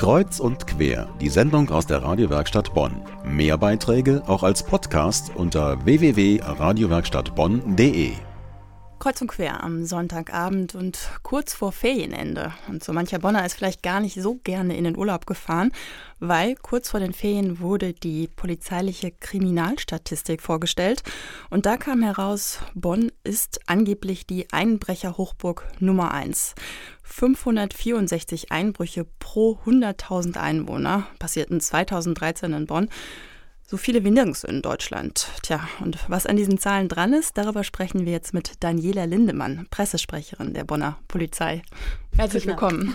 Kreuz und quer, die Sendung aus der Radiowerkstatt Bonn. Mehr Beiträge auch als Podcast unter www.radiowerkstattbonn.de. Kreuz und quer am Sonntagabend und kurz vor Ferienende. Und so mancher Bonner ist vielleicht gar nicht so gerne in den Urlaub gefahren, weil kurz vor den Ferien wurde die polizeiliche Kriminalstatistik vorgestellt. Und da kam heraus, Bonn ist angeblich die Einbrecherhochburg Nummer eins. 564 Einbrüche pro 100.000 Einwohner passierten 2013 in Bonn. So viele wie nirgends in Deutschland. Tja, und was an diesen Zahlen dran ist, darüber sprechen wir jetzt mit Daniela Lindemann, Pressesprecherin der Bonner Polizei. Herzlich willkommen.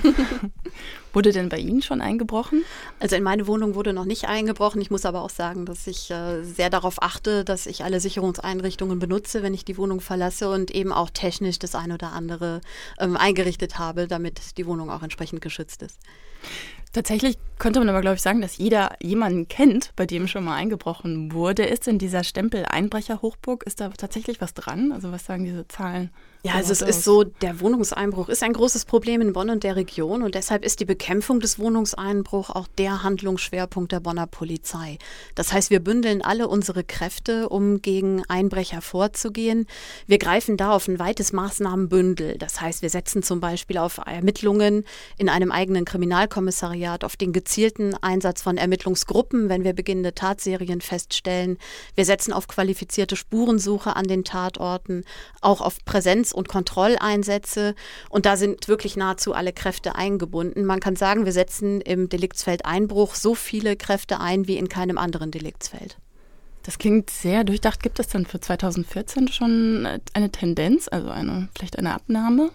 wurde denn bei Ihnen schon eingebrochen? Also in meine Wohnung wurde noch nicht eingebrochen. Ich muss aber auch sagen, dass ich äh, sehr darauf achte, dass ich alle Sicherungseinrichtungen benutze, wenn ich die Wohnung verlasse und eben auch technisch das eine oder andere ähm, eingerichtet habe, damit die Wohnung auch entsprechend geschützt ist. Tatsächlich könnte man aber, glaube ich, sagen, dass jeder jemanden kennt, bei dem schon mal eingebrochen wurde. Ist denn dieser Stempel Einbrecher-Hochburg, ist da tatsächlich was dran? Also was sagen diese Zahlen? Ja, also es ist so, der Wohnungseinbruch ist ein großes Problem in Bonn und der Region und deshalb ist die Bekämpfung des Wohnungseinbruchs auch der Handlungsschwerpunkt der Bonner Polizei. Das heißt, wir bündeln alle unsere Kräfte, um gegen Einbrecher vorzugehen. Wir greifen da auf ein weites Maßnahmenbündel. Das heißt, wir setzen zum Beispiel auf Ermittlungen in einem eigenen Kriminalkommissariat, auf den gezielten Einsatz von Ermittlungsgruppen, wenn wir beginnende Tatserien feststellen. Wir setzen auf qualifizierte Spurensuche an den Tatorten, auch auf Präsenz und Kontrolleinsätze. Und da sind wirklich nahezu alle Kräfte eingebunden. Man kann sagen, wir setzen im Deliktsfeld Einbruch so viele Kräfte ein wie in keinem anderen Deliktsfeld. Das klingt sehr durchdacht. Gibt es denn für 2014 schon eine Tendenz, also eine, vielleicht eine Abnahme?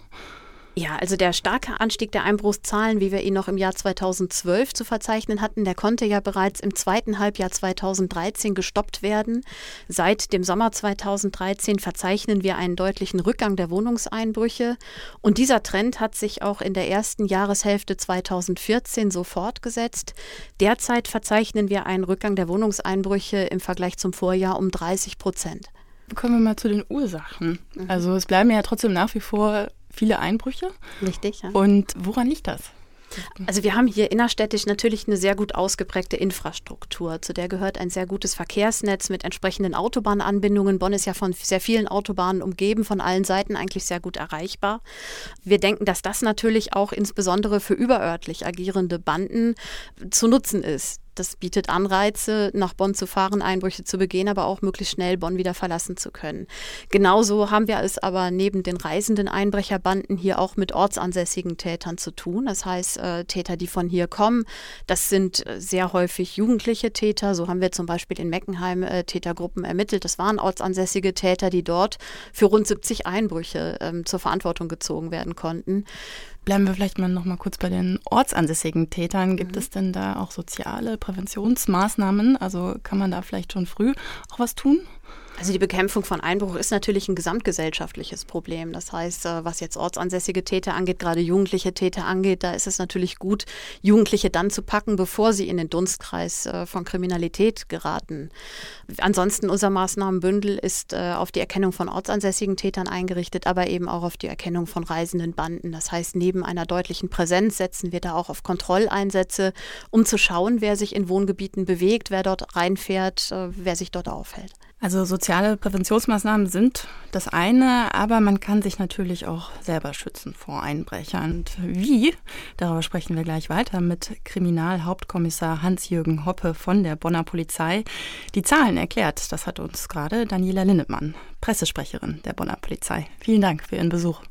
Ja, also der starke Anstieg der Einbruchszahlen, wie wir ihn noch im Jahr 2012 zu verzeichnen hatten, der konnte ja bereits im zweiten Halbjahr 2013 gestoppt werden. Seit dem Sommer 2013 verzeichnen wir einen deutlichen Rückgang der Wohnungseinbrüche und dieser Trend hat sich auch in der ersten Jahreshälfte 2014 so fortgesetzt. Derzeit verzeichnen wir einen Rückgang der Wohnungseinbrüche im Vergleich zum Vorjahr um 30 Prozent. Kommen wir mal zu den Ursachen. Mhm. Also es bleiben ja trotzdem nach wie vor viele Einbrüche. Richtig, ja. Und woran liegt das? Also wir haben hier innerstädtisch natürlich eine sehr gut ausgeprägte Infrastruktur. Zu der gehört ein sehr gutes Verkehrsnetz mit entsprechenden Autobahnanbindungen. Bonn ist ja von sehr vielen Autobahnen umgeben, von allen Seiten eigentlich sehr gut erreichbar. Wir denken, dass das natürlich auch insbesondere für überörtlich agierende Banden zu nutzen ist. Das bietet Anreize, nach Bonn zu fahren, Einbrüche zu begehen, aber auch möglichst schnell Bonn wieder verlassen zu können. Genauso haben wir es aber neben den reisenden Einbrecherbanden hier auch mit ortsansässigen Tätern zu tun. Das heißt, äh, Täter, die von hier kommen, das sind äh, sehr häufig jugendliche Täter. So haben wir zum Beispiel in Meckenheim äh, Tätergruppen ermittelt. Das waren ortsansässige Täter, die dort für rund 70 Einbrüche ähm, zur Verantwortung gezogen werden konnten. Bleiben wir vielleicht mal noch mal kurz bei den ortsansässigen Tätern. Gibt mhm. es denn da auch soziale Präventionsmaßnahmen? Also kann man da vielleicht schon früh auch was tun? Also die Bekämpfung von Einbruch ist natürlich ein gesamtgesellschaftliches Problem. Das heißt, äh, was jetzt ortsansässige Täter angeht, gerade jugendliche Täter angeht, da ist es natürlich gut, Jugendliche dann zu packen, bevor sie in den Dunstkreis äh, von Kriminalität geraten. Ansonsten unser Maßnahmenbündel ist äh, auf die Erkennung von ortsansässigen Tätern eingerichtet, aber eben auch auf die Erkennung von reisenden Banden. Das heißt, neben einer deutlichen Präsenz setzen wir da auch auf Kontrolleinsätze, um zu schauen, wer sich in Wohngebieten bewegt, wer dort reinfährt, wer sich dort aufhält. Also soziale Präventionsmaßnahmen sind das eine, aber man kann sich natürlich auch selber schützen vor Einbrechern. Und wie? Darüber sprechen wir gleich weiter mit Kriminalhauptkommissar Hans-Jürgen Hoppe von der Bonner Polizei. Die Zahlen erklärt, das hat uns gerade Daniela Linnemann, Pressesprecherin der Bonner Polizei. Vielen Dank für Ihren Besuch.